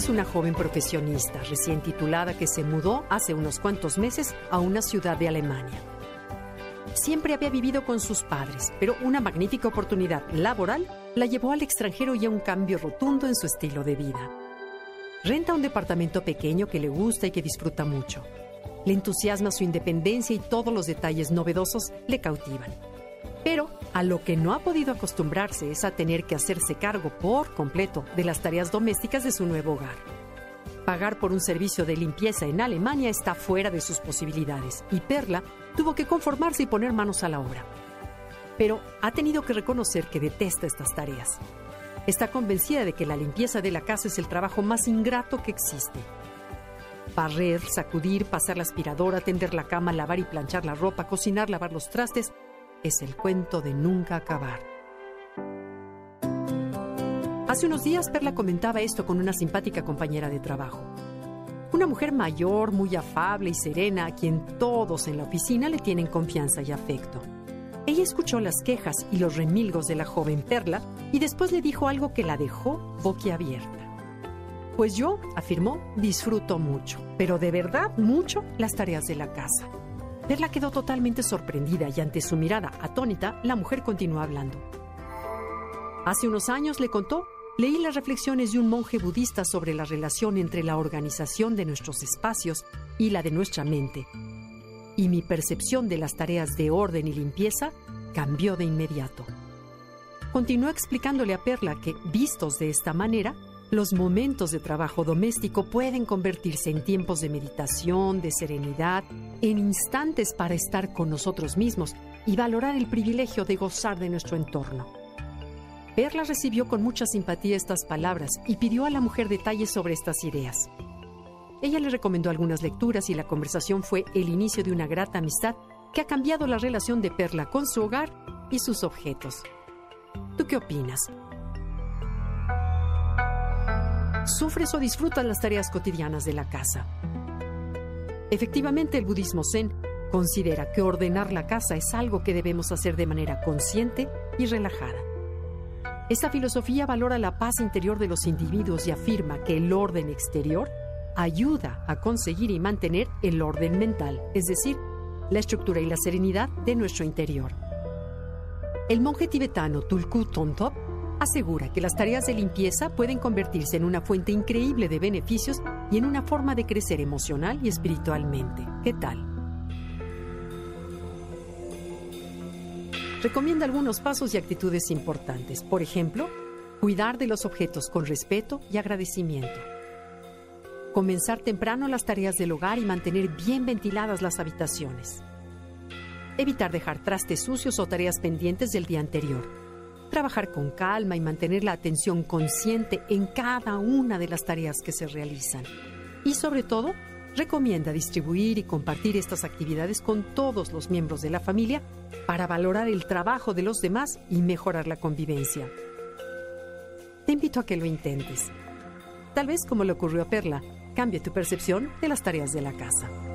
es una joven profesionista recién titulada que se mudó hace unos cuantos meses a una ciudad de Alemania. Siempre había vivido con sus padres, pero una magnífica oportunidad laboral la llevó al extranjero y a un cambio rotundo en su estilo de vida. Renta un departamento pequeño que le gusta y que disfruta mucho. Le entusiasma su independencia y todos los detalles novedosos le cautivan. A lo que no ha podido acostumbrarse es a tener que hacerse cargo por completo de las tareas domésticas de su nuevo hogar. Pagar por un servicio de limpieza en Alemania está fuera de sus posibilidades y Perla tuvo que conformarse y poner manos a la obra. Pero ha tenido que reconocer que detesta estas tareas. Está convencida de que la limpieza de la casa es el trabajo más ingrato que existe. Barrer, sacudir, pasar la aspiradora, tender la cama, lavar y planchar la ropa, cocinar, lavar los trastes, es el cuento de nunca acabar. Hace unos días Perla comentaba esto con una simpática compañera de trabajo. Una mujer mayor, muy afable y serena, a quien todos en la oficina le tienen confianza y afecto. Ella escuchó las quejas y los remilgos de la joven Perla y después le dijo algo que la dejó boquiabierta. Pues yo, afirmó, disfruto mucho, pero de verdad mucho las tareas de la casa. Perla quedó totalmente sorprendida y ante su mirada atónita, la mujer continuó hablando. Hace unos años, le contó, leí las reflexiones de un monje budista sobre la relación entre la organización de nuestros espacios y la de nuestra mente. Y mi percepción de las tareas de orden y limpieza cambió de inmediato. Continuó explicándole a Perla que, vistos de esta manera, los momentos de trabajo doméstico pueden convertirse en tiempos de meditación, de serenidad, en instantes para estar con nosotros mismos y valorar el privilegio de gozar de nuestro entorno. Perla recibió con mucha simpatía estas palabras y pidió a la mujer detalles sobre estas ideas. Ella le recomendó algunas lecturas y la conversación fue el inicio de una grata amistad que ha cambiado la relación de Perla con su hogar y sus objetos. ¿Tú qué opinas? ¿Sufres o disfrutas las tareas cotidianas de la casa? Efectivamente, el budismo zen considera que ordenar la casa es algo que debemos hacer de manera consciente y relajada. Esta filosofía valora la paz interior de los individuos y afirma que el orden exterior ayuda a conseguir y mantener el orden mental, es decir, la estructura y la serenidad de nuestro interior. El monje tibetano Tulku Tontop asegura que las tareas de limpieza pueden convertirse en una fuente increíble de beneficios y en una forma de crecer emocional y espiritualmente. ¿Qué tal? Recomienda algunos pasos y actitudes importantes. Por ejemplo, cuidar de los objetos con respeto y agradecimiento. Comenzar temprano las tareas del hogar y mantener bien ventiladas las habitaciones. Evitar dejar trastes sucios o tareas pendientes del día anterior trabajar con calma y mantener la atención consciente en cada una de las tareas que se realizan. Y sobre todo, recomienda distribuir y compartir estas actividades con todos los miembros de la familia para valorar el trabajo de los demás y mejorar la convivencia. Te invito a que lo intentes. Tal vez como le ocurrió a Perla, cambie tu percepción de las tareas de la casa.